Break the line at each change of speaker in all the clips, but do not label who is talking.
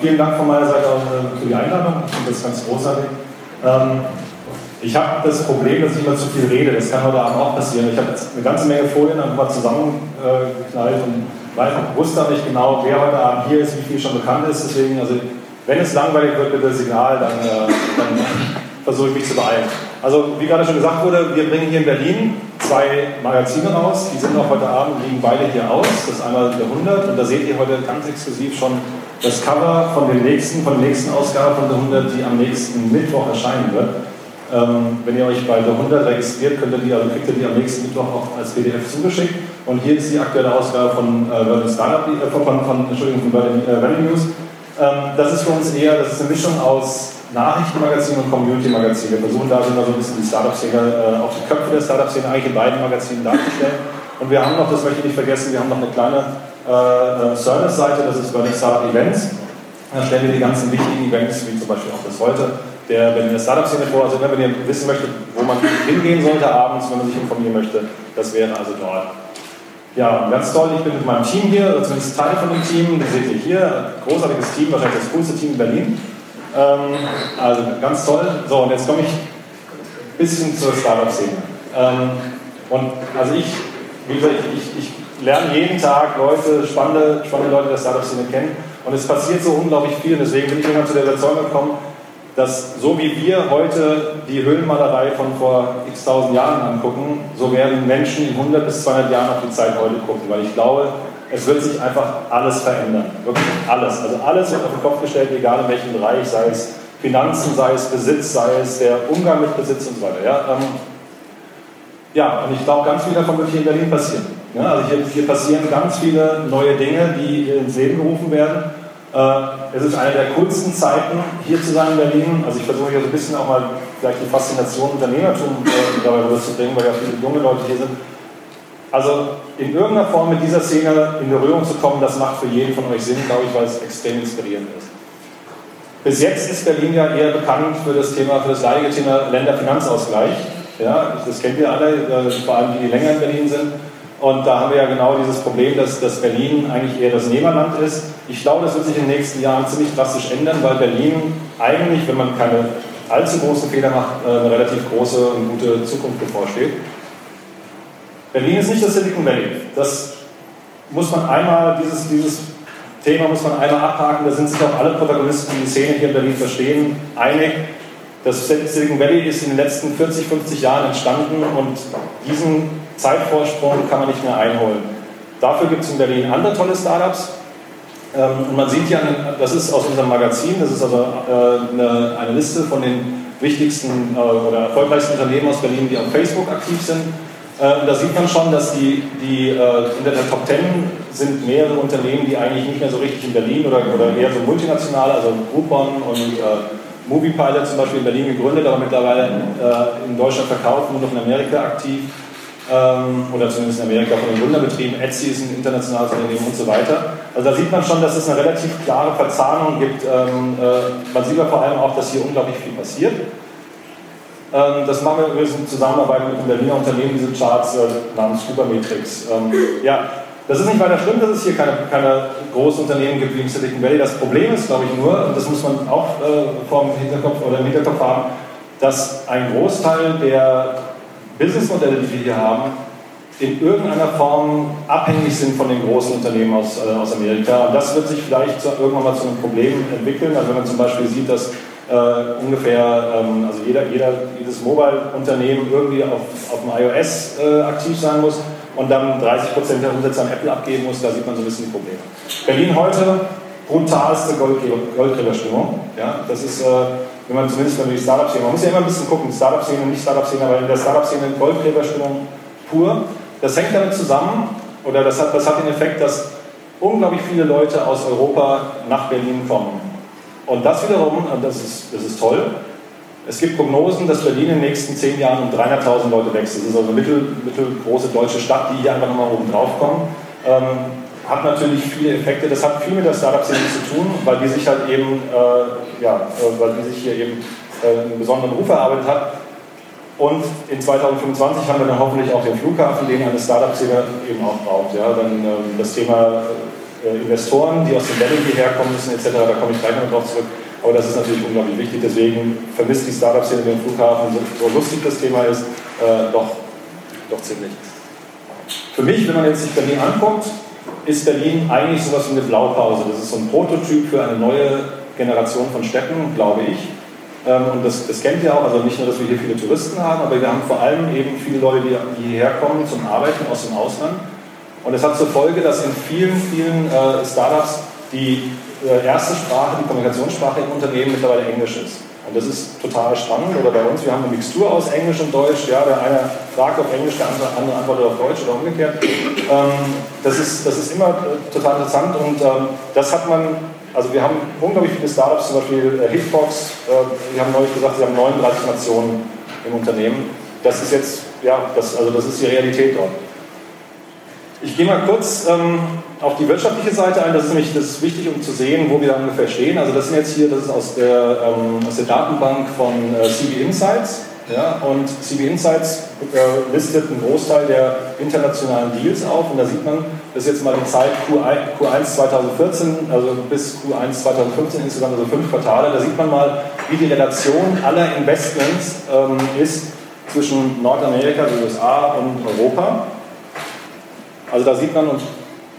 Vielen Dank von meiner Seite auch äh, für die Einladung. Ich finde das ganz großartig. Ähm, ich habe das Problem, dass ich immer zu viel rede. Das kann heute Abend auch passieren. Ich habe jetzt eine ganze Menge Folien einfach zusammengeknallt und wusste aber nicht genau, wer heute Abend hier ist, wie viel schon bekannt ist. Deswegen, also, wenn es langweilig wird, bitte Signal, dann, äh, dann versuche ich mich zu beeilen. Also, wie gerade schon gesagt wurde, wir bringen hier in Berlin zwei Magazine raus. Die sind auch heute Abend, liegen beide hier aus. Das ist einmal der 100 und da seht ihr heute ganz exklusiv schon das Cover von, den nächsten, von der nächsten Ausgabe von der 100, die am nächsten Mittwoch erscheinen wird. Ähm, wenn ihr euch bei der 100 registriert, könnt ihr die, also kriegt ihr die am nächsten Mittwoch auch als PDF zugeschickt. Und hier ist die aktuelle Ausgabe von äh, Berlin Startup, äh, von, von, Entschuldigung, von Berlin äh. Ähm, das ist für uns eher, das ist eine Mischung aus Nachrichtenmagazin und Community-Magazin. Wir versuchen da so ein bisschen die Startup-Szene, äh, auch die Köpfe der Startup-Szene eigentlich in beiden Magazinen darzustellen. Und wir haben noch, das möchte ich nicht vergessen, wir haben noch eine kleine äh, Service-Seite, das ist Berlin Startup Events. Da stellen wir die ganzen wichtigen Events, wie zum Beispiel auch das heute, der Berliner Startup-Szene vor. Also wenn ihr wissen möchtet, wo man hingehen sollte abends, wenn man sich informieren möchte, das wäre also dort. Ja, ganz toll, ich bin mit meinem Team hier, oder zumindest Teil von dem Team, das seht ihr hier, großartiges Team, wahrscheinlich das coolste Team in Berlin. Ähm, also ganz toll. So, und jetzt komme ich ein bisschen zur Startup-Szene. Ähm, und also ich, wie gesagt, ich, ich lerne jeden Tag Leute, spannende, spannende Leute der Startup-Szene kennen. Und es passiert so unglaublich viel. Und deswegen bin ich irgendwann zu der Überzeugung gekommen, dass so wie wir heute die Höhlenmalerei von vor x tausend Jahren angucken, so werden Menschen in 100 bis 200 Jahren auf die Zeit heute gucken. Weil ich glaube, es wird sich einfach alles verändern. Wirklich alles. Also alles wird auf den Kopf gestellt, egal in welchem Bereich, sei es Finanzen, sei es Besitz, sei es der Umgang mit Besitz und so weiter. Ja, ähm, ja und ich glaube, ganz viel davon wird hier in Berlin passieren. Ja, also hier, hier, passieren ganz viele neue Dinge, die ins Leben gerufen werden. Äh, es ist eine der coolsten Zeiten, hier zu sein in Berlin. Also ich versuche hier so ein bisschen auch mal vielleicht die Faszination Unternehmertum äh, dabei rüberzubringen, weil ja viele junge Leute hier sind. Also in irgendeiner Form mit dieser Szene in Berührung zu kommen, das macht für jeden von euch Sinn, glaube ich, weil es extrem inspirierend ist. Bis jetzt ist Berlin ja eher bekannt für das Thema, für das leidige Thema Länderfinanzausgleich. Ja, das kennt ihr alle, äh, vor allem die, die länger in Berlin sind. Und da haben wir ja genau dieses Problem, dass, dass Berlin eigentlich eher das Nehmerland ist. Ich glaube, das wird sich in den nächsten Jahren ziemlich drastisch ändern, weil Berlin eigentlich, wenn man keine allzu großen Fehler macht, äh, eine relativ große und gute Zukunft bevorsteht. Berlin ist nicht das Silicon Valley. Das muss man einmal, dieses, dieses Thema muss man einmal abhaken. Da sind sich auch alle Protagonisten, die die Szene hier in Berlin verstehen, einig. Das Silicon Valley ist in den letzten 40, 50 Jahren entstanden und diesen Zeitvorsprung kann man nicht mehr einholen. Dafür gibt es in Berlin andere tolle Startups. Ähm, und man sieht hier, das ist aus unserem Magazin, das ist also eine, eine Liste von den wichtigsten äh, oder erfolgreichsten Unternehmen aus Berlin, die auf Facebook aktiv sind. Äh, da sieht man schon, dass die, die unter der Top Ten sind mehrere Unternehmen, die eigentlich nicht mehr so richtig in Berlin oder, oder eher so multinational, also Groupon und Moviepilot zum Beispiel in Berlin gegründet, aber mittlerweile in Deutschland verkauft, nur noch in Amerika aktiv ähm, oder zumindest in Amerika von den Gründerbetrieben. Etsy ist ein internationales Unternehmen und so weiter. Also da sieht man schon, dass es eine relativ klare Verzahnung gibt. Ähm, äh, man sieht aber vor allem auch, dass hier unglaublich viel passiert. Ähm, das machen wir übrigens in Zusammenarbeit mit einem Berliner Unternehmen, diese Charts äh, namens Supermetrics. Ähm, ja, das ist nicht weiter schlimm, dass es hier keine, keine großen Unternehmen gibt wie im Silicon Valley. Das Problem ist, glaube ich, nur, und das muss man auch äh, vor dem Hinterkopf oder im Hinterkopf haben, dass ein Großteil der Businessmodelle, die wir hier haben, in irgendeiner Form abhängig sind von den großen Unternehmen aus, äh, aus Amerika. Und das wird sich vielleicht zu, irgendwann mal zu einem Problem entwickeln. Also wenn man zum Beispiel sieht, dass äh, ungefähr, ähm, also jeder, jeder, jedes Mobile-Unternehmen irgendwie auf, auf dem iOS äh, aktiv sein muss und dann 30% der Umsätze an Apple abgeben muss, da sieht man so ein bisschen die Probleme. Berlin heute, brutalste Goldgräberstimmung. Ja, das ist... Äh, wenn man zumindest wenn die Startup-Szene, man muss ja immer ein bisschen gucken, Startup-Szene, nicht Startup-Szene, aber in der Startup-Szene Goldgräberstimmung pur. Das hängt damit zusammen, oder das hat, das hat den Effekt, dass unglaublich viele Leute aus Europa nach Berlin kommen. Und das wiederum, und das ist, das ist toll, es gibt Prognosen, dass Berlin in den nächsten zehn Jahren um 300.000 Leute wächst. Das ist also eine mittel, mittelgroße deutsche Stadt, die hier einfach nochmal oben drauf kommen. Ähm, hat natürlich viele Effekte. Das hat viel mit der Startup-Szene zu tun, weil die sich halt eben, äh, ja, äh, weil die sich hier eben äh, einen besonderen Ruf erarbeitet hat. Und in 2025 haben wir dann hoffentlich auch den Flughafen, den eine Startup-Szene eben auch braucht. Ja, dann ähm, das Thema äh, Investoren, die aus dem Valley hierher kommen müssen, etc. Da komme ich gleich noch drauf zurück. Aber das ist natürlich unglaublich wichtig. Deswegen vermisst die Startups hier in dem Flughafen, so, so lustig das Thema ist, äh, doch, doch ziemlich. Für mich, wenn man jetzt sich Berlin anguckt, ist Berlin eigentlich sowas wie eine Blaupause. Das ist so ein Prototyp für eine neue Generation von Städten, glaube ich. Ähm, und das, das kennt ihr auch, also nicht nur, dass wir hier viele Touristen haben, aber wir haben vor allem eben viele Leute, die hierher kommen zum Arbeiten aus dem Ausland. Und es hat zur Folge, dass in vielen, vielen äh, Startups die äh, erste Sprache, die Kommunikationssprache im Unternehmen mittlerweile Englisch ist. Und das ist total spannend. Oder bei uns, wir haben eine Mixtur aus Englisch und Deutsch. Ja, der eine fragt auf Englisch, der andere, andere antwortet auf Deutsch oder umgekehrt. Ähm, das, ist, das ist immer äh, total interessant und ähm, das hat man, also wir haben unglaublich viele Startups, zum Beispiel äh, Hitbox, äh, wir haben neulich gesagt, sie haben 39 Nationen im Unternehmen. Das ist jetzt, ja, das, also das ist die Realität dort. Ich gehe mal kurz ähm, auf die wirtschaftliche Seite ein. Das ist nämlich das ist wichtig, um zu sehen, wo wir da ungefähr stehen. Also das sind jetzt hier, das ist aus der, ähm, aus der Datenbank von äh, CB Insights. Ja, und CB Insights äh, listet einen Großteil der internationalen Deals auf. Und da sieht man, das ist jetzt mal die Zeit Q1, Q1 2014, also bis Q1 2015 insgesamt, also fünf Quartale. Da sieht man mal, wie die Relation aller Investments ähm, ist zwischen Nordamerika, den USA und Europa. Also da sieht man, und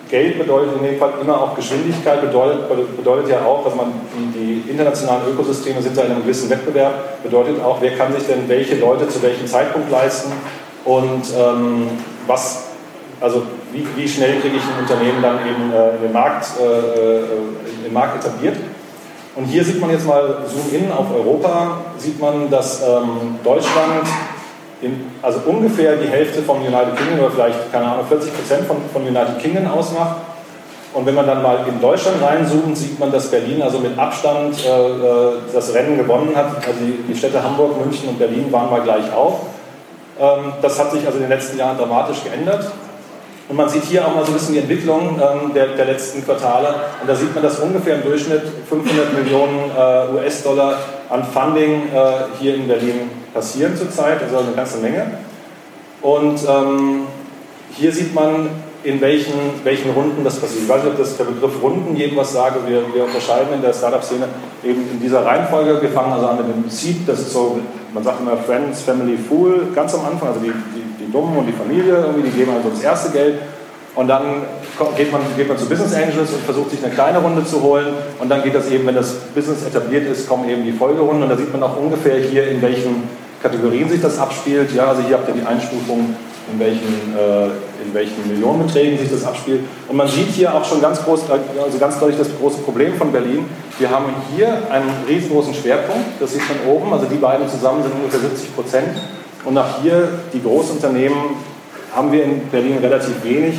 Geld bedeutet in dem Fall immer auch Geschwindigkeit, bedeutet, bedeutet ja auch, dass man die, internationalen Ökosysteme sind ja in einem gewissen Wettbewerb, bedeutet auch, wer kann sich denn welche Leute zu welchem Zeitpunkt leisten und ähm, was, also wie, wie, schnell kriege ich ein Unternehmen dann eben äh, in den Markt, äh, äh den Markt etabliert. Und hier sieht man jetzt mal Zoom in auf Europa, sieht man, dass ähm, Deutschland in, also ungefähr die Hälfte vom United Kingdom oder vielleicht, keine Ahnung, 40 Prozent von, von United Kingdom ausmacht. Und wenn man dann mal in Deutschland reinzoomt, sieht man, dass Berlin also mit Abstand äh, äh, das Rennen gewonnen hat. Also die, die, Städte Hamburg, München und Berlin waren mal gleich auf. Ähm, das hat sich also in den letzten Jahren dramatisch geändert. Und man sieht hier auch mal so ein bisschen die Entwicklung ähm, der, der, letzten Quartale. Und da sieht man, dass ungefähr im Durchschnitt 500 Millionen äh, US-Dollar an Funding äh, hier in Berlin passieren zurzeit, also eine ganze Menge. Und ähm, hier sieht man, in welchen, welchen Runden das passiert. Ich weiß nicht, ob das der Begriff Runden jedem was sage. Wir, wir unterscheiden in der Startup-Szene eben in dieser Reihenfolge. Wir fangen also an mit dem Seed, das ist so, man sagt immer Friends, Family, Fool, ganz am Anfang, also die, die, die Dummen und die Familie, irgendwie, die geben also das erste Geld. Und dann geht man, geht man zu Business Angels und versucht sich eine kleine Runde zu holen. Und dann geht das eben, wenn das Business etabliert ist, kommen eben die Folgerunden. Und da sieht man auch ungefähr hier, in welchen Kategorien sich das abspielt. Ja, also hier habt ihr die Einstufung in welchen, äh, in welchen Millionenbeträgen sich das abspielt. Und man sieht hier auch schon ganz, groß, also ganz deutlich das große Problem von Berlin. Wir haben hier einen riesengroßen Schwerpunkt, das sieht man oben, also die beiden zusammen sind ungefähr 70 Prozent. Und nach hier, die Großunternehmen, haben wir in Berlin relativ wenig.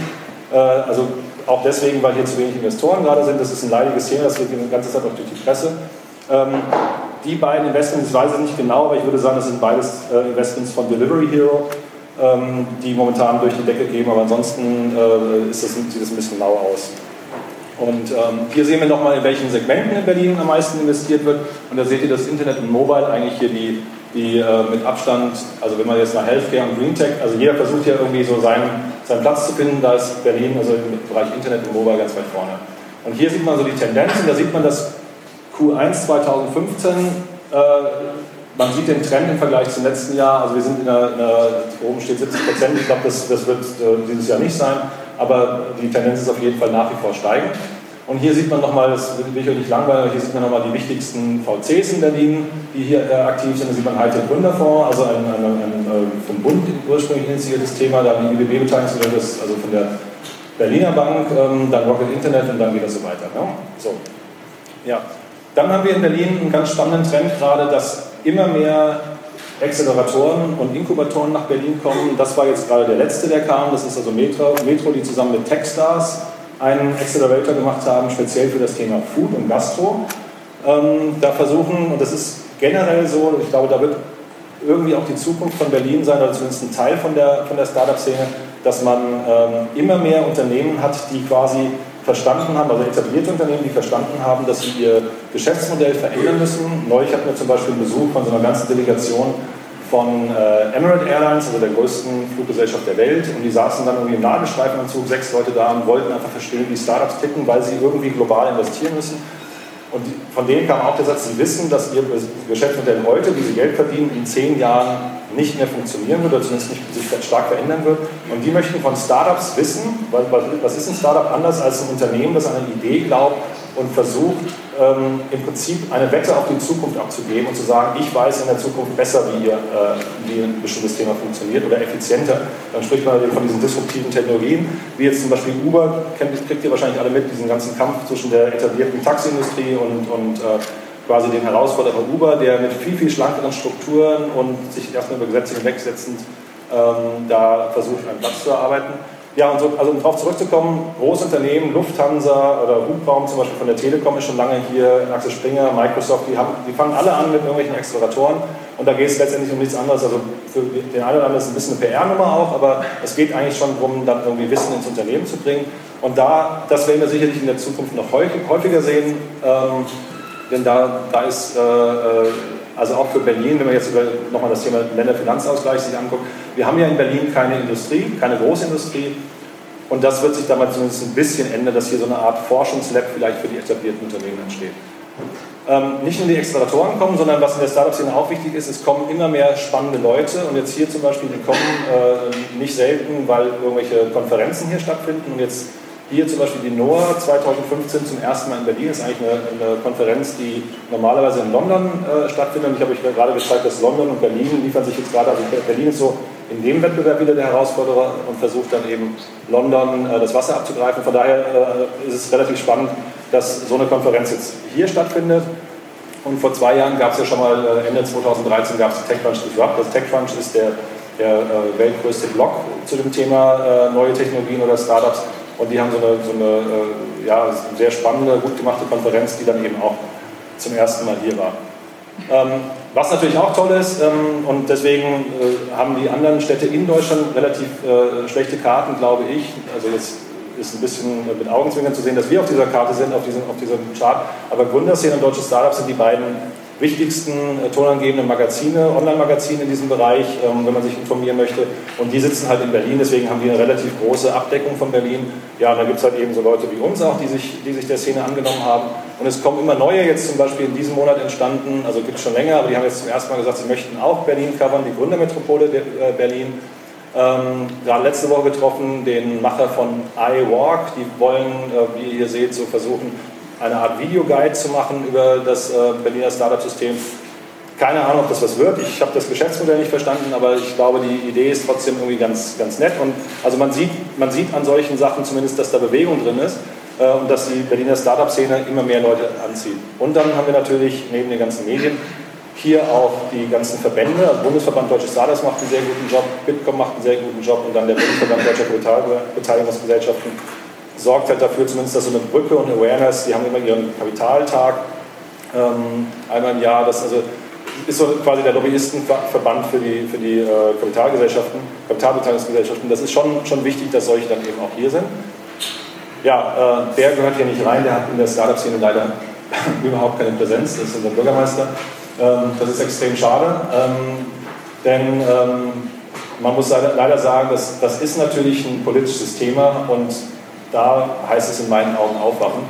Äh, also auch deswegen, weil hier zu wenig Investoren gerade sind. Das ist ein leidiges Thema, das wird die ganze Zeit auch durch die Presse. Ähm, die beiden Investments, ich weiß es nicht genau, aber ich würde sagen, das sind beides äh, Investments von Delivery Hero ähm, die momentan durch die Decke gehen, aber ansonsten äh, sieht das ein bisschen lau aus. Und ähm, hier sehen wir nochmal, in welchen Segmenten in Berlin am meisten investiert wird. Und da seht ihr, dass Internet und Mobile eigentlich hier die, die äh, mit Abstand, also wenn man jetzt nach Healthcare und Green Tech, also jeder versucht ja irgendwie so seinen, seinen Platz zu finden, da ist Berlin also im Bereich Internet und Mobile ganz weit vorne. Und hier sieht man so die Tendenzen, da sieht man, dass Q1 2015 äh, man sieht den Trend im Vergleich zum letzten Jahr. Also wir sind in einer, in einer oben steht 70 Prozent. Ich glaube, das, das wird äh, dieses Jahr nicht sein. Aber die Tendenz ist auf jeden Fall nach wie vor steigend. Und hier sieht man nochmal, das will ich euch nicht langweilig, hier sieht man nochmal die wichtigsten VCs in Berlin, die hier äh, aktiv sind. Da sieht man Hightech Gründerfonds, also ein, ein, ein, ein äh, vom Bund ursprünglich initiiertes Thema, dann die IBB beteiligt also von der Berliner Bank, ähm, dann Rocket Internet und dann das so weiter. Ne? So. Ja. Dann haben wir in Berlin einen ganz spannenden Trend gerade, dass immer mehr Acceleratoren und Inkubatoren nach Berlin kommen. Das war jetzt gerade der letzte, der kam. Das ist also Metro, Metro die zusammen mit Techstars einen Accelerator gemacht haben, speziell für das Thema Food und Gastro. Ähm, da versuchen, und das ist generell so, ich glaube, da wird irgendwie auch die Zukunft von Berlin sein, oder zumindest ein Teil von der, von der Startup-Szene, dass man ähm, immer mehr Unternehmen hat, die quasi verstanden haben, also etablierte Unternehmen, die verstanden haben, dass sie ihr Geschäftsmodell verändern müssen. Neulich hatten wir zum Beispiel einen Besuch von so einer ganzen Delegation von äh, Emirate Airlines, also der größten Fluggesellschaft der Welt. Und die saßen dann irgendwie im Nadelstreifenanzug, sechs Leute da und wollten einfach verstehen, wie Startups ticken, weil sie irgendwie global investieren müssen. Und von denen kam auch der Satz, sie wissen, dass ihr Geschäftsmodell heute, wie sie Geld verdienen, in zehn Jahren nicht mehr funktionieren wird oder zumindest nicht sich stark verändern wird. Und die möchten von Startups wissen, was ist ein Startup anders als ein Unternehmen, das an eine Idee glaubt und versucht, ähm, im Prinzip eine Wette auf die Zukunft abzugeben und zu sagen, ich weiß in der Zukunft besser, wie, ihr, äh, wie ein bestimmtes Thema funktioniert oder effizienter. Dann spricht man von diesen disruptiven Technologien, wie jetzt zum Beispiel Uber, kennt, kriegt ihr wahrscheinlich alle mit, diesen ganzen Kampf zwischen der etablierten Taxiindustrie und, und äh, quasi den Herausforderer Uber, der mit viel, viel schlankeren Strukturen und sich erstmal über Gesetze hinwegsetzend ähm, da versucht, einen Platz zu erarbeiten. Ja, und so, also um darauf zurückzukommen, Großunternehmen, Lufthansa oder Hubraum zum Beispiel von der Telekom ist schon lange hier, Axel Springer, Microsoft, die, haben, die fangen alle an mit irgendwelchen Exploratoren und da geht es letztendlich um nichts anderes. Also für den einen oder anderen ist es ein bisschen eine PR-Nummer auch, aber es geht eigentlich schon darum, dann irgendwie Wissen ins Unternehmen zu bringen. Und da, das werden wir sicherlich in der Zukunft noch häufiger sehen, ähm, denn da, da ist, äh, äh also auch für Berlin, wenn man jetzt nochmal das Thema Länderfinanzausgleich sich anguckt, wir haben ja in Berlin keine Industrie, keine Großindustrie. Und das wird sich damals zumindest ein bisschen ändern, dass hier so eine Art Forschungslab vielleicht für die etablierten Unternehmen entsteht. Ähm, nicht nur die Exploratoren kommen, sondern was in der Startup-Szene auch wichtig ist, es kommen immer mehr spannende Leute. Und jetzt hier zum Beispiel, die kommen äh, nicht selten, weil irgendwelche Konferenzen hier stattfinden. Und jetzt hier zum Beispiel die NOAA 2015 zum ersten Mal in Berlin. Das ist eigentlich eine, eine Konferenz, die normalerweise in London äh, stattfindet. Ich habe euch gerade gezeigt, dass London und Berlin liefern sich jetzt gerade, also Berlin ist so in dem Wettbewerb wieder der Herausforderer und versucht dann eben London äh, das Wasser abzugreifen. Von daher äh, ist es relativ spannend, dass so eine Konferenz jetzt hier stattfindet. Und vor zwei Jahren gab es ja schon mal, äh, Ende 2013 gab es TechCrunch Disrupt. Das TechCrunch ist der, der äh, weltgrößte Blog zu dem Thema äh, neue Technologien oder Startups. Und die haben so eine, so eine äh, ja, sehr spannende, gut gemachte Konferenz, die dann eben auch zum ersten Mal hier war. Ähm, was natürlich auch toll ist, ähm, und deswegen äh, haben die anderen Städte in Deutschland relativ äh, schlechte Karten, glaube ich. Also jetzt ist ein bisschen mit Augenzwinkern zu sehen, dass wir auf dieser Karte sind, auf diesem, auf diesem Chart. Aber Gründerszene und Deutsche Startups sind die beiden wichtigsten äh, tonangebenden Magazine, Online-Magazine in diesem Bereich, ähm, wenn man sich informieren möchte. Und die sitzen halt in Berlin, deswegen haben die eine relativ große Abdeckung von Berlin. Ja, da gibt es halt eben so Leute wie uns auch, die sich, die sich der Szene angenommen haben. Und es kommen immer neue, jetzt zum Beispiel in diesem Monat entstanden, also gibt es schon länger, aber die haben jetzt zum ersten Mal gesagt, sie möchten auch Berlin covern, die Gründermetropole äh, Berlin. Ähm, gerade letzte Woche getroffen, den Macher von iWalk. Die wollen, äh, wie ihr seht, so versuchen, eine Art Videoguide zu machen über das äh, Berliner Startup-System. Keine Ahnung, ob das was wird. Ich habe das Geschäftsmodell nicht verstanden, aber ich glaube, die Idee ist trotzdem irgendwie ganz, ganz nett. Und also man sieht, man sieht an solchen Sachen zumindest, dass da Bewegung drin ist äh, und dass die Berliner Startup-Szene immer mehr Leute anzieht. Und dann haben wir natürlich neben den ganzen Medien hier auch die ganzen Verbände. Also Bundesverband Deutsche Startups macht einen sehr guten Job, Bitkom macht einen sehr guten Job und dann der Bundesverband Deutscher Beteiligungsgesellschaften sorgt halt dafür zumindest, dass so eine Brücke und Awareness, die haben immer ihren Kapitaltag ähm, einmal im Jahr, das also ist so quasi der Lobbyistenverband für die, für die äh, Kapitalgesellschaften, Kapitalbeteiligungsgesellschaften. Das ist schon, schon wichtig, dass solche dann eben auch hier sind. Ja, äh, der gehört hier nicht rein, der hat in der Startup-Szene leider überhaupt keine Präsenz, das ist unser Bürgermeister. Ähm, das ist extrem schade, ähm, denn ähm, man muss leider sagen, dass, das ist natürlich ein politisches Thema und da heißt es in meinen Augen aufwachen.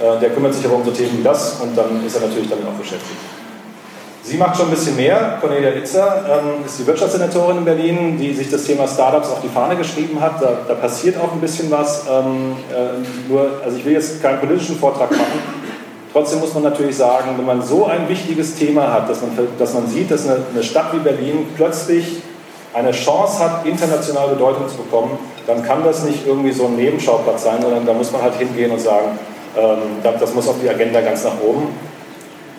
Äh, der kümmert sich aber um so Themen wie das und dann ist er natürlich damit auch beschäftigt. Sie macht schon ein bisschen mehr. Cornelia Itzer ähm, ist die Wirtschaftssenatorin in Berlin, die sich das Thema Startups auf die Fahne geschrieben hat. Da, da passiert auch ein bisschen was. Ähm, äh, nur, also ich will jetzt keinen politischen Vortrag machen. Trotzdem muss man natürlich sagen, wenn man so ein wichtiges Thema hat, dass man, dass man sieht, dass eine, eine Stadt wie Berlin plötzlich eine Chance hat, international Bedeutung zu bekommen, dann kann das nicht irgendwie so ein Nebenschauplatz sein, sondern da muss man halt hingehen und sagen, ähm, das muss auf die Agenda ganz nach oben.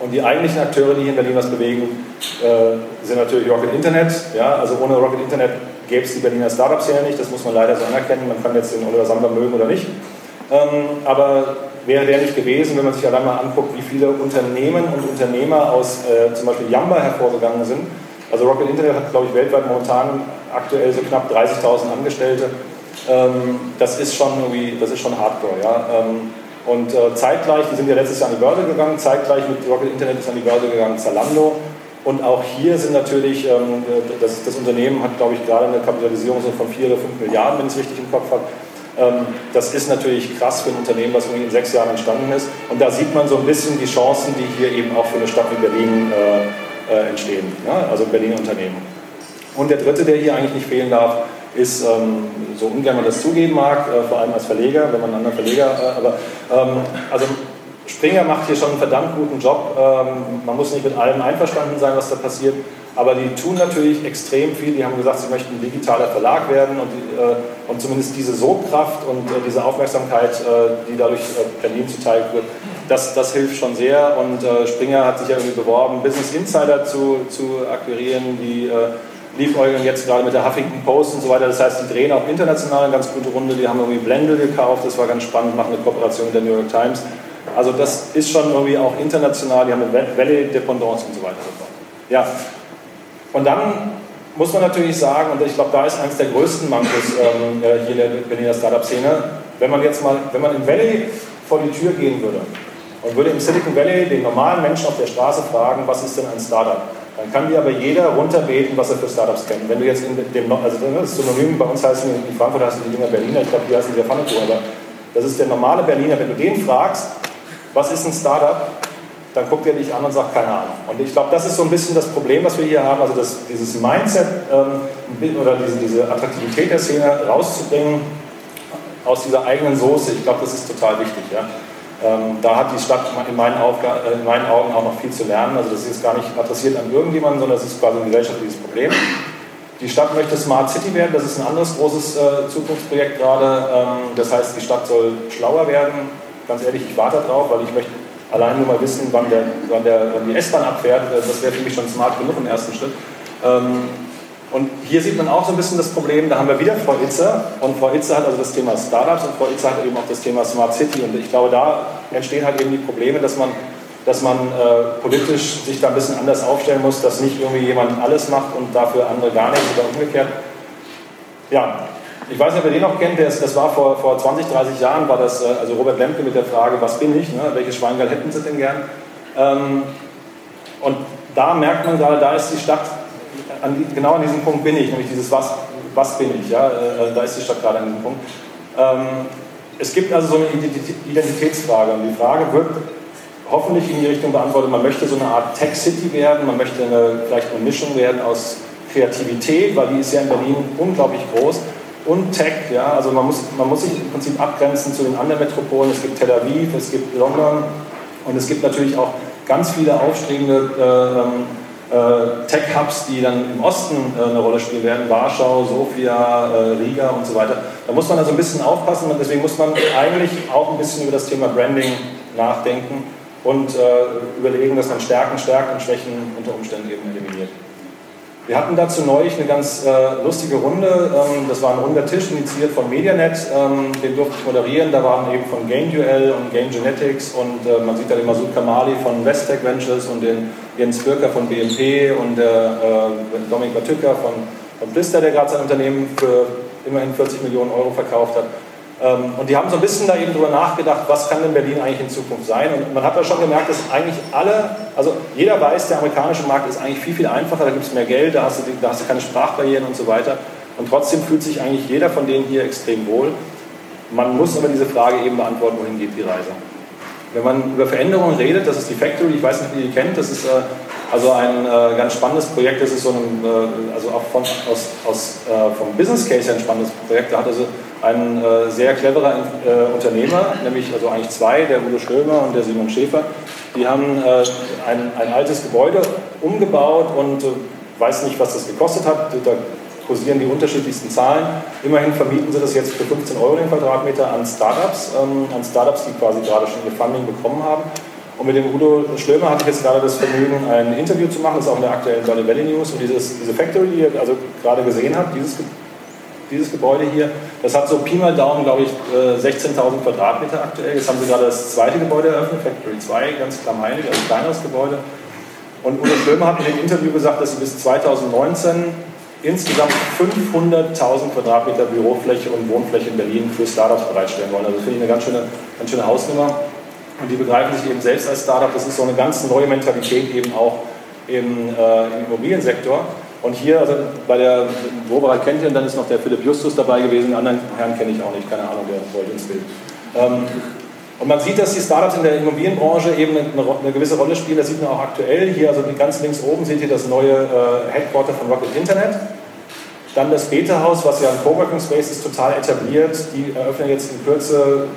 Und die eigentlichen Akteure, die hier in Berlin was bewegen, äh, sind natürlich Rocket Internet. Ja? Also ohne Rocket Internet gäbe es die Berliner Startup-Szene nicht, das muss man leider so anerkennen. Man kann jetzt den Oliver Sander mögen oder nicht. Ähm, aber wäre der nicht gewesen, wenn man sich allein mal anguckt, wie viele Unternehmen und Unternehmer aus äh, zum Beispiel Yamba hervorgegangen sind. Also Rocket Internet hat, glaube ich, weltweit momentan aktuell so knapp 30.000 Angestellte. Ähm, das ist schon irgendwie, das ist schon Hardcore, ja. Ähm, und äh, zeitgleich, die sind ja letztes Jahr an die Börse gegangen, zeitgleich mit Rocket Internet ist an die Börse gegangen Zalando. Und auch hier sind natürlich, ähm, das, das, Unternehmen hat, glaube ich, gerade eine Kapitalisierung von 4 oder 5 Milliarden, wenn ich es richtig im Kopf habe. Das ist natürlich krass für ein Unternehmen, was in sechs Jahren entstanden ist. Und da sieht man so ein bisschen die Chancen, die hier eben auch für eine Stadt wie Berlin äh, äh, entstehen, also Berliner Unternehmen. Und der dritte, der hier eigentlich nicht fehlen darf, ist, ähm, so ungern man das zugeben mag, äh, vor allem als Verleger, wenn man einen anderen Verleger, äh, aber ähm, also Springer macht hier schon einen verdammt guten Job. Ähm, man muss nicht mit allem einverstanden sein, was da passiert, aber die tun natürlich extrem viel. Die haben gesagt, sie möchten ein digitaler Verlag werden und, äh, und zumindest diese Sogkraft und äh, diese Aufmerksamkeit, äh, die dadurch äh, Berlin zuteil wird, das, das hilft schon sehr. Und Springer hat sich ja irgendwie beworben, Business Insider zu, zu akquirieren, die liefäugeln jetzt gerade mit der Huffington Post und so weiter. Das heißt, die drehen auch international eine ganz gute Runde. Die haben irgendwie Blendel gekauft, das war ganz spannend, machen eine Kooperation mit der New York Times. Also das ist schon irgendwie auch international, die haben eine Valley Dependance und so weiter. Ja, und dann muss man natürlich sagen, und ich glaube, da ist eines der größten Mankos ähm, äh, hier in der Berliner Startup-Szene, wenn man jetzt mal, wenn man im Valley vor die Tür gehen würde und würde im Silicon Valley den normalen Menschen auf der Straße fragen, was ist denn ein Startup? Dann kann dir aber jeder runterbeten, was er für Startups kennt. Wenn du jetzt in dem, also das Synonym bei uns heißen, in Frankfurt heißen die Dinger Berliner, ich glaube, die heißen der Pfannekuchen, aber das ist der normale Berliner. Wenn du den fragst, was ist ein Startup, dann guckt er dich an und sagt, keine Ahnung. Und ich glaube, das ist so ein bisschen das Problem, was wir hier haben, also das, dieses Mindset ähm, oder diese, diese Attraktivität der Szene rauszubringen aus dieser eigenen Soße. Ich glaube, das ist total wichtig. Ja? Ähm, da hat die Stadt in meinen, äh, in meinen, Augen auch noch viel zu lernen. Also das ist gar nicht adressiert an irgendjemanden, sondern es ist quasi ein gesellschaftliches Problem. Die Stadt möchte Smart City werden, das ist ein anderes großes äh, Zukunftsprojekt gerade. Ähm, das heißt, die Stadt soll schlauer werden. Ganz ehrlich, ich warte darauf, weil ich möchte allein nur mal wissen, wann, der, wann, der, wann die S-Bahn abfährt, das wäre für mich schon smart genug im ersten Schritt. Ähm, und hier sieht man auch so ein bisschen das Problem, da haben wir wieder Frau Itzer und Frau Itzer hat also das Thema Startups und Frau Itzer hat eben auch das Thema Smart City und ich glaube, da entstehen halt eben die Probleme, dass man, dass man äh, politisch sich da ein bisschen anders aufstellen muss, dass nicht irgendwie jemand alles macht und dafür andere gar nichts oder umgekehrt. Ja, ich weiß nicht, ob ihr den noch kennt, das war vor, vor 20, 30 Jahren, war das, äh, also Robert Lemke mit der Frage, was bin ich, ne? welches Schweingeld hätten Sie denn gern? Ähm, und da merkt man gerade, da ist die Stadt, an, genau an diesem Punkt bin ich, nämlich dieses was, was bin ich, ja? Äh, äh, da ist die Stadt gerade an diesem Punkt. Ähm, es gibt also so eine Identitätsfrage und die Frage wird hoffentlich in die Richtung beantwortet, man möchte so eine Art Tech-City werden, man möchte eine, vielleicht eine Mischung werden aus Kreativität, weil die ist ja in Berlin unglaublich groß, und Tech. Ja? Also man muss, man muss sich im Prinzip abgrenzen zu den anderen Metropolen. Es gibt Tel Aviv, es gibt London und es gibt natürlich auch ganz viele aufstrebende äh, äh, Tech-Hubs, die dann im Osten äh, eine Rolle spielen werden. Warschau, Sofia, äh, Riga und so weiter. Da muss man also ein bisschen aufpassen und deswegen muss man eigentlich auch ein bisschen über das Thema Branding nachdenken und äh, überlegen, dass man Stärken stärkt und Schwächen unter Umständen eben eliminiert. Wir hatten dazu neulich eine ganz äh, lustige Runde. Ähm, das war ein runder Tisch, initiiert von Medianet. Ähm, den durfte ich moderieren. Da waren eben von Game Duel und Game Genetics und äh, man sieht da den Masud Kamali von Westtech Ventures und den Jens Birker von BMP und der äh, Dominik Batücker von, von Blister, der gerade sein Unternehmen für immerhin 40 Millionen Euro verkauft hat. Ähm, und die haben so ein bisschen da eben drüber nachgedacht, was kann denn Berlin eigentlich in Zukunft sein? Und man hat da schon gemerkt, dass eigentlich alle, also jeder weiß, der amerikanische Markt ist eigentlich viel, viel einfacher, da gibt es mehr Geld, da hast, du, da hast du keine Sprachbarrieren und so weiter. Und trotzdem fühlt sich eigentlich jeder von denen hier extrem wohl. Man muss aber diese Frage eben beantworten, wohin geht die Reise. Wenn man über Veränderungen redet, das ist die Factory, ich weiß nicht, wie ihr die kennt, das ist äh, also ein äh, ganz spannendes Projekt, das ist so ein, äh, also auch von, aus, aus, äh, vom Business Case ein spannendes Projekt, da hat also ein äh, sehr cleverer äh, Unternehmer, nämlich also eigentlich zwei, der Udo Stömer und der Simon Schäfer, die haben äh, ein, ein, altes Gebäude umgebaut und weiß nicht, was das gekostet hat. Da kursieren die unterschiedlichsten Zahlen. Immerhin vermieten sie das jetzt für 15 Euro den Quadratmeter an Startups, ähm, an Startups, die quasi gerade schon ihr Funding bekommen haben. Und mit dem Udo Schlömer hatte ich jetzt gerade das Vergnügen, ein Interview zu machen, das ist auch in der aktuellen Valley Valley News. Und dieses, diese Factory, die ihr also gerade gesehen habt, dieses dieses Gebäude hier, das hat so Pi mal Daumen, glaube ich, 16.000 äh, Quadratmeter aktuell. Jetzt haben sie gerade das zweite Gebäude eröffnet, Factory 2, ganz klammheilig, also ein kleineres Gebäude. Und Udo Schlömer hat in dem Interview gesagt, dass sie bis 2019 insgesamt 500.000 Quadratmeter Bürofläche und Wohnfläche in Berlin für Startups bereitstellen wollen. Also das finde ich eine ganz schöne, ganz schöne Hausnummer. Und die begreifen sich eben selbst als Startup. Das ist so eine ganz neue Mentalität eben auch im, äh, im Immobiliensektor. Und hier, also bei der Woberer kennt ihr, dann ist noch der Philipp Justus dabei gewesen, den anderen Herrn kenne ich auch nicht, keine Ahnung, der wollte ins Bild. Ähm, und man sieht, dass die Startups in der Immobilienbranche eben eine, eine, gewisse Rolle spielen. Das sieht man auch aktuell. Hier, also ganz links oben, seht ihr das neue äh, Headquarter von Rocket Internet. Dann das Beta-Haus, was ja ein Coworking Space ist, total etabliert. Die eröffnen jetzt in Kürze,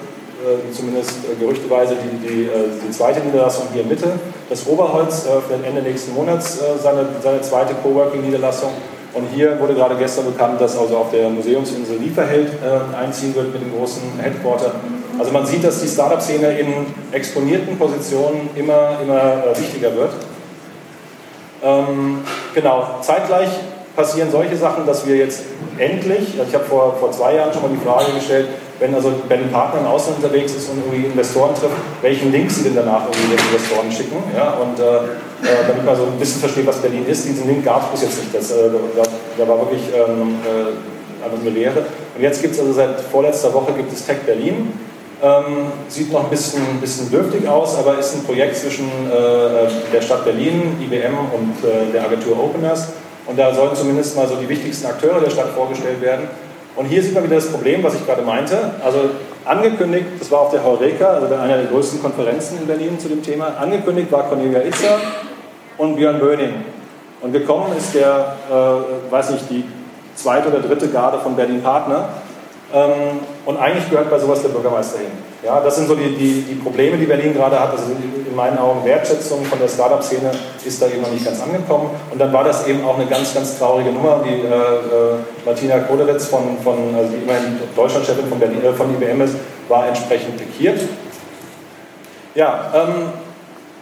zumindest äh, gerüchteweise, die, die, äh, die, zweite Niederlassung hier Mitte. Das Oberholz eröffnet Ende nächsten Monats äh, seine, seine zweite Coworking-Niederlassung. Und hier wurde gerade gestern bekannt, dass also auf der Museumsinsel Lieferheld äh, einziehen wird mit dem großen Headquarter. Also man sieht, dass die Startup-Szene in exponierten Positionen immer, immer äh, wichtiger wird. Ähm, genau, zeitgleich passieren solche Sachen, dass wir jetzt endlich, also ich habe vor, vor zwei Jahren schon mal die Frage gestellt, wenn also wenn ein Partner im Ausland unterwegs ist und irgendwie Investoren trifft, welchen Link sie denn danach irgendwie den Investoren schicken. Ja? Und äh, äh, damit man so ein bisschen versteht, was Berlin ist. Diesen Link gab es bis jetzt nicht. Das, äh, da, war wirklich ähm, äh, eine Lehre. Und jetzt gibt es also seit vorletzter Woche gibt es Tech Berlin. Ähm, sieht noch ein bisschen, bisschen dürftig aus, aber ist ein Projekt zwischen äh, der Stadt Berlin, IBM und äh, der Agentur Openers. Und da sollen zumindest mal so die wichtigsten Akteure der Stadt vorgestellt werden. Und hier sieht man wieder das Problem, was ich gerade meinte. Also angekündigt, das war auf der Heureka, also einer der größten Konferenzen in Berlin zu dem Thema, angekündigt war Cornelia Itzer und Björn Böning. Und gekommen ist der, äh, weiß nicht, die zweite oder dritte Garde von Berlin Partner. Ähm, und eigentlich gehört bei sowas der Bürgermeister hin. Ja, das sind so die, die, die Probleme, die Berlin gerade hat. Also in meinen Augen Wertschätzung von der Startup-Szene ist da eben noch nicht ganz angekommen. Und dann war das eben auch eine ganz, ganz traurige Nummer. Die äh, äh, Martina Koderitz, von, von, also die immerhin Deutschlandchefin von, Berlin, äh, von IBM ist, war entsprechend pikiert. Ja, ähm,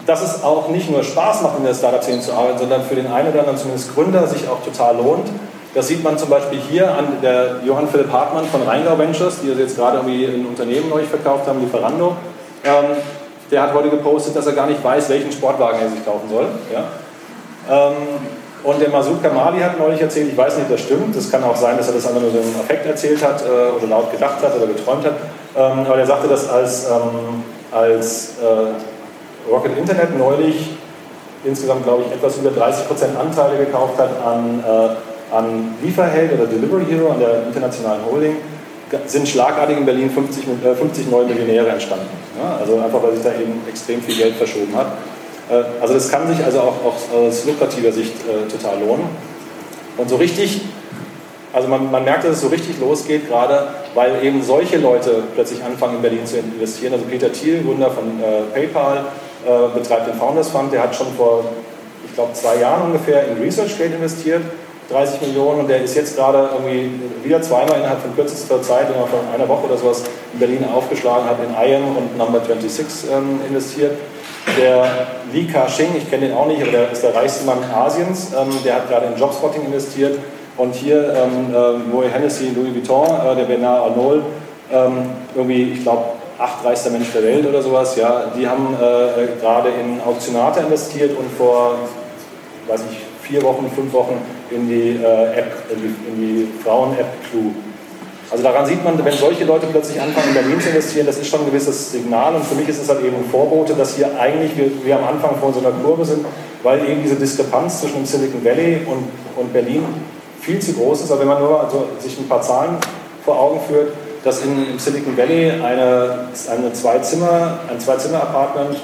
dass es auch nicht nur Spaß macht, in der Startup-Szene zu arbeiten, sondern für den einen oder anderen zumindest Gründer sich auch total lohnt. Das sieht man zum Beispiel hier an der Johann Philipp Hartmann von Rheingau Ventures, die jetzt gerade irgendwie ein Unternehmen neu verkauft haben, Lieferando. Ähm, der hat heute gepostet, dass er gar nicht weiß, welchen Sportwagen er sich kaufen soll. Ja? Ähm, und der Masud Kamali hat neulich erzählt, ich weiß nicht, ob das stimmt, es kann auch sein, dass er das einfach nur so im Affekt erzählt hat äh, oder laut gedacht hat oder geträumt hat, ähm, aber er sagte, dass als, ähm, als äh, Rocket Internet neulich insgesamt, glaube ich, etwas über 30% Anteile gekauft hat an äh, an Lieferheld oder Delivery Hero, an der internationalen Holding, sind schlagartig in Berlin 50, 50 äh, neue Millionäre entstanden. Ja, also einfach, weil sich da eben extrem viel Geld verschoben hat. Äh, also das kann sich also auch, auch aus lukrativer Sicht äh, total lohnen. Und so richtig, also man, man merkt, dass es so richtig losgeht, gerade weil eben solche Leute plötzlich anfangen in Berlin zu investieren. Also Peter Thiel, Gründer von äh, PayPal, äh, betreibt den Founders Fund, der hat schon vor, ich glaube, zwei Jahren ungefähr in ResearchGate investiert 30 Millionen und der ist jetzt gerade irgendwie wieder zweimal innerhalb von kürzester Zeit, innerhalb von einer Woche oder sowas in Berlin aufgeschlagen, hat in IAM und Number 26 ähm, investiert. Der Li Ka-shing, ich kenne den auch nicht, aber der ist der reichste Mann Asiens, ähm, der hat gerade in Jobspotting investiert und hier ähm, äh, Moe Hennessy, Louis Vuitton, äh, der Bernard Arnault, ähm, irgendwie, ich glaube, acht reichster Mensch der Welt oder sowas, ja, die haben äh, äh gerade in Auktionate investiert und vor, weiß ich, vier Wochen, fünf Wochen in die äh, App, in die, Frauen-App-Crew. Also daran sieht man, wenn solche Leute plötzlich anfangen, in Berlin zu investieren, das ist schon ein gewisses Signal und für mich ist es halt eben ein Vorbote, dass hier eigentlich wir, wir am Anfang von so einer Kurve sind, weil eben diese Diskrepanz zwischen dem Silicon Valley und, und Berlin viel zu groß ist. Aber wenn man nur also sich ein paar Zahlen vor Augen führt, dass in, im Silicon Valley eine, eine Zwei-Zimmer, ein Zwei-Zimmer-Apartment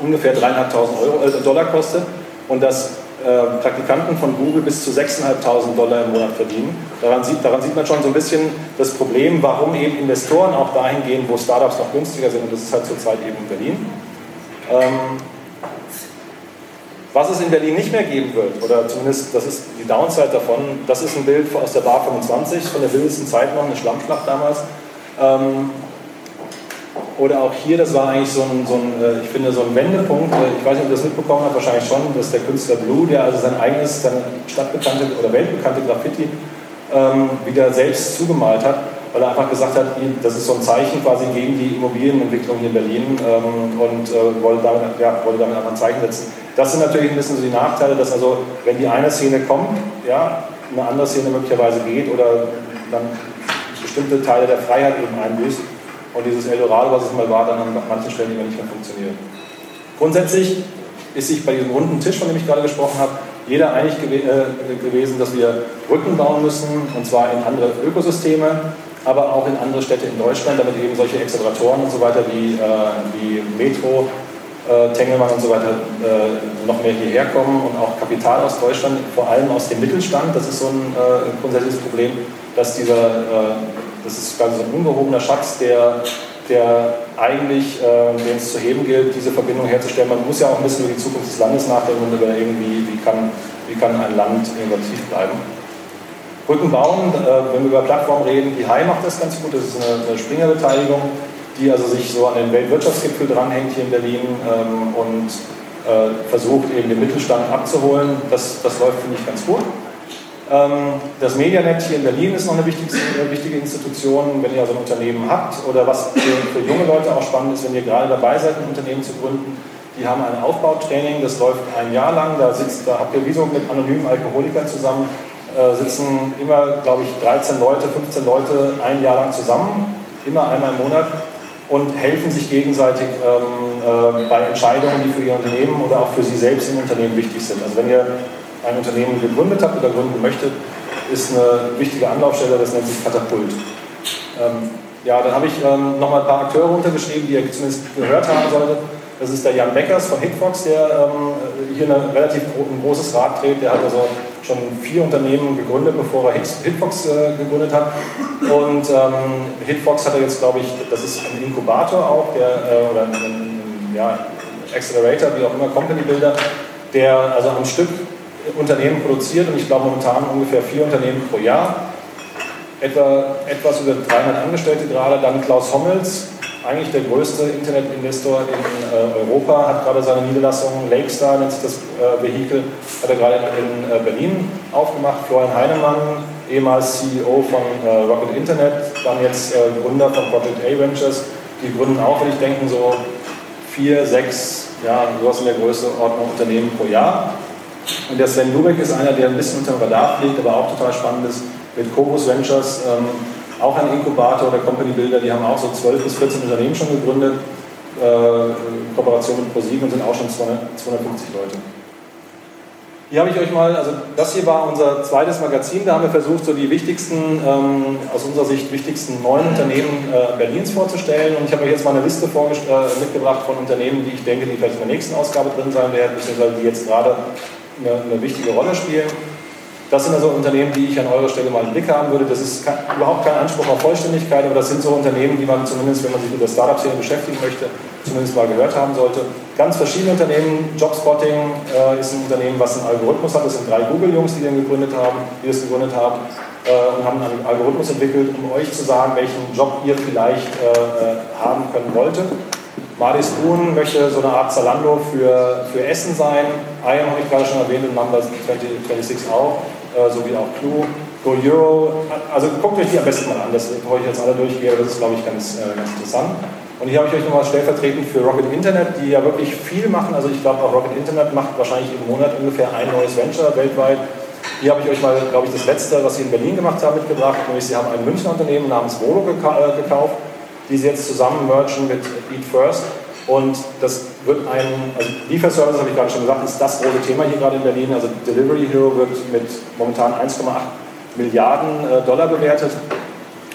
ungefähr 3.500 äh, Dollar kostet und dass äh, Praktikanten von Google bis zu 6.500 Dollar im Monat verdienen. Daran sieht, daran sieht man schon so ein bisschen das Problem, warum eben Investoren auch dahin gehen, wo Startups noch günstiger sind. Und das ist halt zurzeit eben in Berlin. Ähm, was es in Berlin nicht mehr geben wird, oder zumindest das ist die Downside davon, das ist ein Bild aus der Bar 25, von der wildesten Zeit noch, eine Schlammschlacht damals. Ähm, oder auch hier, das war eigentlich so ein, so ein äh, ich finde, so ein Wendepunkt. Äh, ich weiß nicht, ob ihr das mitbekommen habt, wahrscheinlich schon, dass der Künstler Blue, der also sein eigenes, seine stadtbekannte oder weltbekannte Graffiti ähm, wieder selbst zugemalt hat, weil er einfach gesagt hat, das ist so ein Zeichen quasi gegen die Immobilienentwicklung hier in Berlin ähm, und äh, wollte, damit, ja, wollte damit einfach ein Zeichen setzen. Das sind natürlich ein bisschen so die Nachteile, dass also, wenn die eine Szene kommt, ja, eine andere Szene möglicherweise geht oder dann bestimmte Teile der Freiheit eben einbüßt und dieses Eldorado, was es mal war, dann an manchen Stellen immer nicht mehr funktioniert. Grundsätzlich ist sich bei diesem runden Tisch, von dem ich gerade gesprochen habe, jeder einig gew äh, gewesen, dass wir Brücken bauen müssen, und zwar in andere Ökosysteme, aber auch in andere Städte in Deutschland, damit eben solche Acceleratoren und so weiter wie, äh, wie Metro, äh, Tengelmann und so weiter äh, noch mehr hierher kommen und auch Kapital aus Deutschland, vor allem aus dem Mittelstand. Das ist so ein äh, grundsätzliches Problem, dass dieser, äh, das ist quasi so ein ungehobener Schatz, der der eigentlich, äh, den es zu heben gilt, diese Verbindung herzustellen. Man muss ja auch ein bisschen über die Zukunft des Landes nachdenken und über irgendwie, wie kann, wie kann ein Land innovativ bleiben. Brücken bauen, äh, wenn wir über Plattformen reden, die HI macht das ganz gut, das ist eine, eine Springer-Beteiligung, die also sich so an den Weltwirtschaftsgipfel dranhängt hier in Berlin ähm, und äh, versucht eben den Mittelstand abzuholen. Das, das läuft, finde ich, ganz gut. Ähm, das Medianet hier in Berlin ist noch eine wichtige, wichtige Institution, wenn ihr also ein Unternehmen habt oder was für, für, junge Leute auch spannend ist, wenn ihr gerade dabei seid, ein Unternehmen zu gründen. Die haben ein Aufbautraining, das läuft ein Jahr lang. Da, sitzt, da habt ihr wie so mit anonymen Alkoholikern zusammen, äh, sitzen immer, glaube ich, 13 Leute, 15 Leute ein Jahr lang zusammen, immer einmal im Monat und helfen sich gegenseitig ähm, äh, bei Entscheidungen, die für ihr Unternehmen oder auch für sie selbst im Unternehmen wichtig sind. Also wenn ihr ein Unternehmen gegründet habt oder gründen möchtet, ist eine wichtige Anlaufstelle, das nennt sich Katapult. Ähm, ja, dann habe ich ähm, nochmal ein paar Akteure untergeschrieben, die ihr zumindest gehört haben solltet. Das ist der Jan Beckers von Hitfox, der ähm, hier eine relativ ein großes Rad dreht. Der hat also schon vier Unternehmen gegründet, bevor er Hitfox äh, gegründet hat. Und ähm, Hitfox hat er jetzt, glaube ich, das ist ein Inkubator auch, der, äh, oder ein, ein ja, Accelerator, wie auch immer, Company Builder, der also am Stück Unternehmen produziert und ich glaube momentan ungefähr vier Unternehmen pro Jahr. Etwa, etwas über 300 Angestellte gerade. Dann Klaus Hommels, eigentlich der größte Internetinvestor in äh, Europa, hat gerade seine Niederlassung Lakestar, nennt sich das äh, Vehikel, hat er gerade in äh, Berlin aufgemacht. Florian Heinemann, ehemals CEO von äh, Rocket Internet, dann jetzt äh, Gründer von Project A Ventures. Die gründen auch, würde ich denken, so vier, sechs, ja, sowas in der Größenordnung Unternehmen pro Jahr. Und der Sven Lubeck ist einer, der ein bisschen unter dem Radar fliegt, aber auch total spannend ist, mit Cobus Ventures, ähm, auch ein Inkubator oder Company Builder, die haben auch so 12 bis 14 Unternehmen schon gegründet, äh, in Kooperation mit ProSieben und sind auch schon 200, 250 Leute. Hier habe ich euch mal, also das hier war unser zweites Magazin, da haben wir versucht, so die wichtigsten, ähm, aus unserer Sicht wichtigsten neuen Unternehmen äh, Berlins vorzustellen. Und ich habe euch jetzt mal eine Liste äh, mitgebracht von Unternehmen, die ich denke, die vielleicht in der nächsten Ausgabe drin sein werden, beziehungsweise die jetzt gerade eine, eine wichtige Rolle spielen. Das sind also Unternehmen, die ich an eurer Stelle mal im Blick haben würde. Das ist überhaupt kein Anspruch auf Vollständigkeit, aber das sind so Unternehmen, die man zumindest, wenn man sich mit der Startup-Szene beschäftigen möchte, zumindest mal gehört haben sollte. Ganz verschiedene Unternehmen. Jobspotting äh, ist ein Unternehmen, was einen Algorithmus hat. Das sind drei Google-Jungs, die den gegründet haben, die das gegründet haben äh, und haben einen Algorithmus entwickelt, um euch zu sagen, welchen Job ihr vielleicht äh, äh haben können wolltet. Marlies Kuhn möchte so eine Art Zalando für, für Essen sein. IAM habe ich gerade schon erwähnt und Numbers 2026 auch, äh, sowie auch Clue. Go Euro, also guckt euch die am besten mal an, das bevor ich jetzt alle durchgehe, das ist glaube ich ganz, äh, ganz interessant. Und hier habe ich euch nochmal stellvertretend für Rocket Internet, die ja wirklich viel machen. Also ich glaube auch Rocket Internet macht wahrscheinlich im Monat ungefähr ein neues Venture weltweit. Hier habe ich euch mal, glaube ich, das letzte, was sie in Berlin gemacht haben, mitgebracht. Nämlich sie haben ein Münchner Unternehmen namens Volo äh, gekauft die sie jetzt zusammen mergen mit Eat First. Und das wird ein, also Lieferservice, habe ich gerade schon gesagt, ist das große Thema hier gerade in Berlin. Also Delivery Hero wird mit momentan 1,8 Milliarden äh, Dollar bewertet.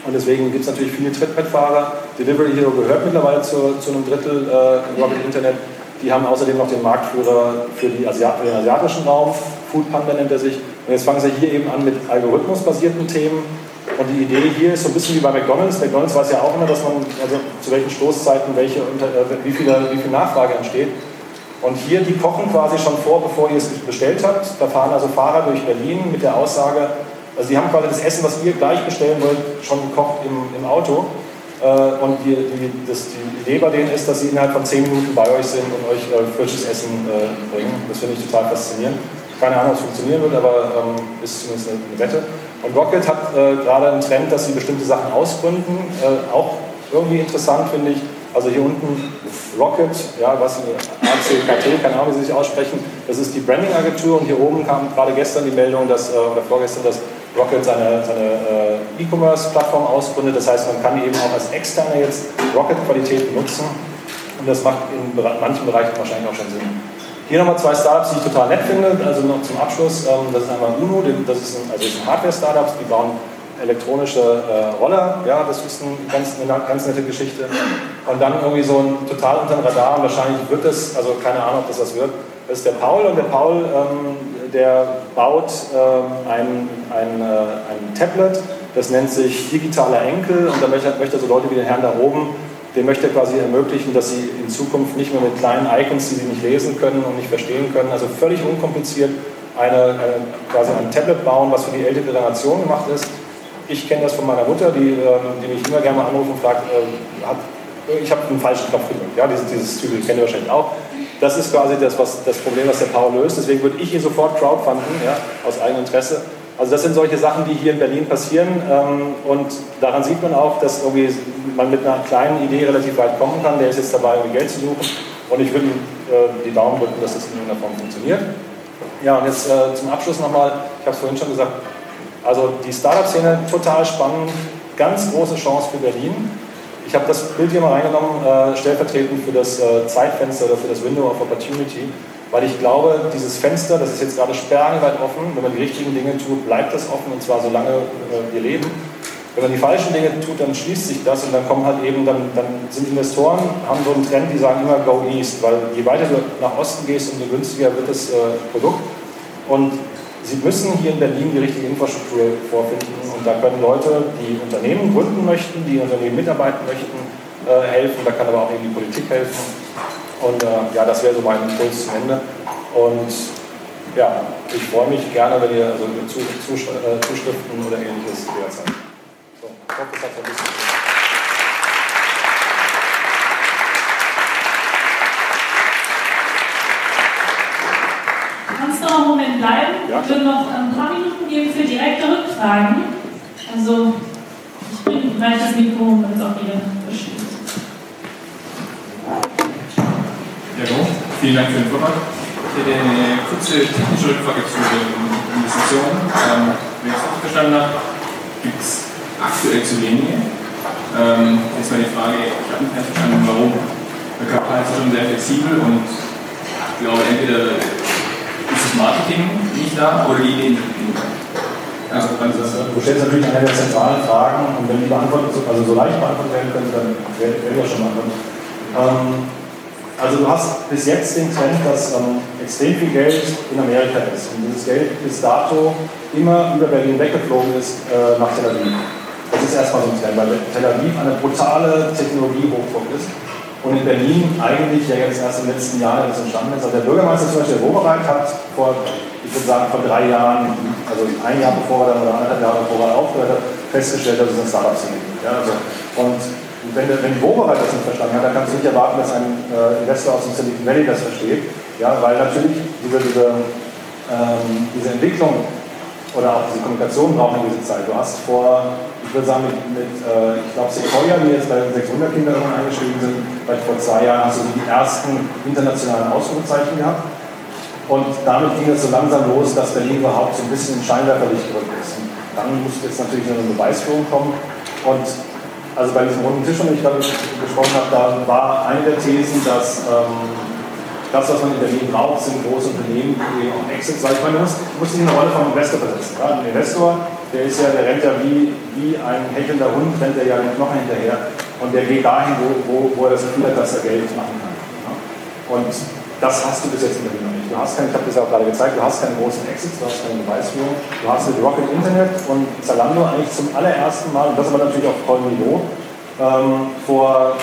Und deswegen gibt es natürlich viele Trittbrettfahrer. Delivery Hero gehört mittlerweile zu, zu einem Drittel äh, Rocket Internet. Die haben außerdem noch den Marktführer für, die Asiat für den asiatischen Raum. Food Panda nennt er sich. Und jetzt fangen sie hier eben an mit algorithmusbasierten Themen. Und die Idee hier ist so ein bisschen wie bei McDonalds. McDonalds weiß ja auch immer, dass man, also zu welchen Stoßzeiten welche, äh, wie, viel, wie viel Nachfrage entsteht. Und hier, die kochen quasi schon vor, bevor ihr es bestellt habt. Da fahren also Fahrer durch Berlin mit der Aussage, also die haben quasi das Essen, was ihr gleich bestellen wollt, schon gekocht im, im Auto. Äh, und die, die, das, die Idee bei denen ist, dass sie innerhalb von 10 Minuten bei euch sind und euch äh, frisches Essen bringen. Das finde ich total faszinierend. Keine Ahnung, ob es funktionieren wird, aber ähm, ist zumindest eine, eine Wette. Und Rocket hat äh, gerade einen Trend, dass sie bestimmte Sachen ausgründen. Äh, auch irgendwie interessant finde ich. Also hier unten Rocket, ja, was ACKT, keine Ahnung, wie sie sich aussprechen, das ist die Branding-Agentur und hier oben kam gerade gestern die Meldung, dass, äh, oder vorgestern, dass Rocket seine, seine äh, E-Commerce-Plattform ausgründet. Das heißt, man kann eben auch als Externe jetzt Rocket-Qualität nutzen und das macht in manchen Bereichen wahrscheinlich auch schon Sinn.
Hier nochmal zwei Startups, die ich total nett finde. Also noch zum Abschluss, ähm, das ist einmal Uno, das ist ein, also ein Hardware-Startup, die bauen elektronische äh, Roller, ja, das ist ein ganz, eine ganz nette Geschichte. Und dann irgendwie so ein total unter dem Radar. Und wahrscheinlich wird es, also keine Ahnung, ob das was wird, das ist der Paul. Und der Paul, ähm, der baut ähm, ein, ein, äh, ein Tablet, das nennt sich digitaler Enkel. Und da möchte, möchte so Leute wie den Herrn da oben, dem möchte quasi ermöglichen, dass sie in Zukunft nicht mehr mit kleinen Icons, die sie nicht lesen können und nicht verstehen können, also völlig unkompliziert eine, eine, quasi ein Tablet bauen, was für die ältere Generation gemacht ist ich kenne das von meiner Mutter, die, ähm, die mich immer gerne mal anruft und fragt, äh, hat, ich habe einen falschen Knopf gedrückt. Ja, dieses, dieses Zügel kennt ihr wahrscheinlich auch. Das ist quasi das, was, das Problem, was der Paul löst. Deswegen würde ich ihn sofort crowdfunden, ja, aus eigenem Interesse. Also das sind solche Sachen, die hier in Berlin passieren. Ähm, und daran sieht man auch, dass irgendwie man mit einer kleinen Idee relativ weit kommen kann. Der ist jetzt dabei, irgendwie Geld zu suchen. Und ich würde äh, die Daumen drücken, dass das in irgendeiner Form funktioniert. Ja, und jetzt äh, zum Abschluss nochmal, ich habe es vorhin schon gesagt, also die Startup-Szene total spannend, ganz große Chance für Berlin. Ich habe das Bild hier mal reingenommen, äh, stellvertretend für das Zeitfenster oder für das Window of Opportunity, weil ich glaube, dieses Fenster, das ist jetzt gerade sperrangelweit offen. Wenn man die richtigen Dinge tut, bleibt das offen und zwar solange äh, wir leben. Wenn man die falschen Dinge tut, dann schließt sich das und dann kommen halt eben, dann, dann sind Investoren, haben so einen Trend, die sagen immer Go East, weil je weiter du nach Osten gehst, umso günstiger wird das äh, Produkt. Und Sie müssen hier in Berlin die richtige Infrastruktur vorfinden und da können Leute, die Unternehmen gründen möchten, die Unternehmen mitarbeiten möchten, äh, helfen. Da kann aber auch eben die Politik helfen. Und äh, ja, das wäre so mein Impuls zum Ende. Und ja, ich freue mich gerne, wenn ihr also äh, Zuschriften oder ähnliches jederzeit. So, ich hoffe, das hat ein bisschen.
noch einen Moment bleiben. Ja. Ich würde noch ein paar Minuten geben für direkte Rückfragen. Also, ich bringe gleich das Mikro, wenn es auch wieder versteht.
Ja, go. Vielen Dank für den Vortrag. Ich hätte eine kurze technische Rückfrage zu den Investitionen. Ähm, wenn ich es richtig verstanden habe, gibt es aktuell zu wenige. Ähm, jetzt mal die Frage, ich habe nicht verstanden, warum. Der Kapital ist schon sehr flexibel und ich glaube, entweder Marketing nicht da oder die Ideen nicht da?
Also, du stellst natürlich eine der zentralen Fragen und wenn die beantwortet, also so leicht beantwortet werden können, dann wär ja schon mal. Ähm, also du hast bis jetzt den Trend, dass ähm, extrem viel Geld in Amerika ist und dieses Geld bis dato immer über Berlin weggeflogen ist äh, nach Tel Aviv. Das ist erstmal so ein Trend, weil Tel Aviv eine brutale Technologiehochburg ist und in Berlin eigentlich ja jetzt erst den letzten Jahren das entstanden ist. Also der Bürgermeister zum Beispiel Wobereit hat vor, ich würde sagen, vor drei Jahren, also ein Jahr bevor er dann oder anderthalb Jahre bevor er aufgehört hat, festgestellt, dass es ein Startup-Szene gibt. Ja, also, und wenn, wenn die Wobereit das nicht verstanden hat, dann kannst du nicht erwarten, dass ein äh, Investor aus dem Silicon Valley das versteht. Ja, weil natürlich diese, diese, ähm, diese Entwicklung oder auch diese Kommunikation braucht eine gewisse Zeit. Du hast vor, ich würde sagen, mit, mit äh, ich glaube, Sequoia, die jetzt bei 600 Kindern eingeschrieben sind, vielleicht vor zwei Jahren hast du die ersten internationalen Ausrufezeichen gehabt. Und damit ging es so langsam los, dass Berlin überhaupt so ein bisschen in Scheinwerferlicht gerückt ist. Und dann musste jetzt natürlich eine Beweisführung kommen. Und also bei diesem runden Tisch, den ich gerade gesprochen habe, da war eine der Thesen, dass ähm, das, was man in Berlin braucht, sind große Unternehmen, die auch Exit sagen. Ich meine, du musst, du musst dich in eine Rolle vom Investor versetzen. Ja? Ein Investor, der ist ja, der rennt ja wie, wie ein hechelnder Hund, rennt er ja noch hinterher. Und der geht dahin, wo, wo, wo er das Gefühl hat, dass er Geld machen kann. Ja? Und das hast du bis jetzt in Berlin. Du hast kein, ich habe das ja auch gerade gezeigt, du hast keine großen Exits, du hast keine Beweisführung. Du hast mit Rocket Internet und Zalando eigentlich zum allerersten Mal, und das aber natürlich auf vollem Niveau, ähm, vor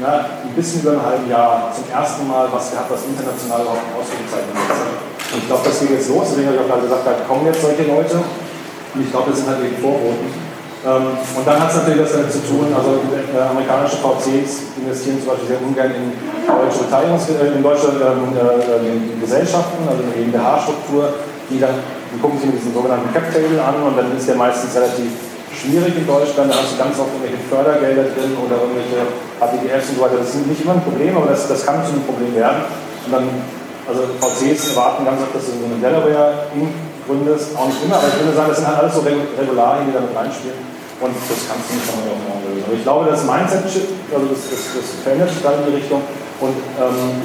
na, ein bisschen über einem halben Jahr zum ersten Mal was gehabt, was international überhaupt ausgezeichnet ist. Und ich glaube, das geht jetzt los, deswegen habe ich auch gerade gesagt, da kommen jetzt solche Leute. Und ich glaube, das sind halt eben Vorboten. Ähm, und dann hat es natürlich was damit zu tun, also äh, amerikanische VCs investieren zum Beispiel sehr ungern in deutsche Beteiligungs äh, in deutsche ähm, äh, Gesellschaften, also eine GmbH-Struktur, die dann, die gucken sich mit diesem sogenannten Cap Table an und dann ist der meistens relativ schwierig in Deutschland, da hast du ganz oft irgendwelche Fördergelder drin oder irgendwelche APGFs und so weiter. Das ist nicht immer ein Problem, aber das, das kann zu einem Problem werden. Und dann, also VCs erwarten ganz oft, dass du so eine Delaware gründest, auch nicht immer, aber ich würde sagen, das sind halt alles so Regularien, die damit reinspielen. Und das kannst du nicht von heute auf lösen. Aber ich glaube, das Mindset-Shift, also das, das, das verändert sich da in die Richtung. Und ähm,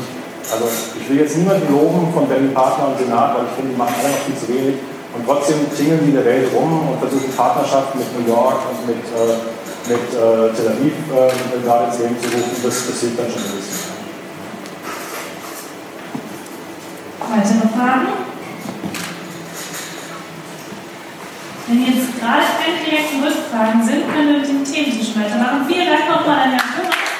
Also ich will jetzt niemanden loben von Berlin Partner und Senat, weil ich finde, die machen alle noch viel zu wenig. Und trotzdem klingeln die der Welt rum und versuchen Partnerschaften mit New York und mit, äh, mit äh, Tel Aviv äh, gerade ins Leben zu rufen. Das, das hilft dann schon ein bisschen.
Weitere Fragen? Wenn jetzt gerade direkten Rückfragen sind, können wir mit dem Thementisch weitermachen. Vielen Dank nochmal an Herrn Kummer.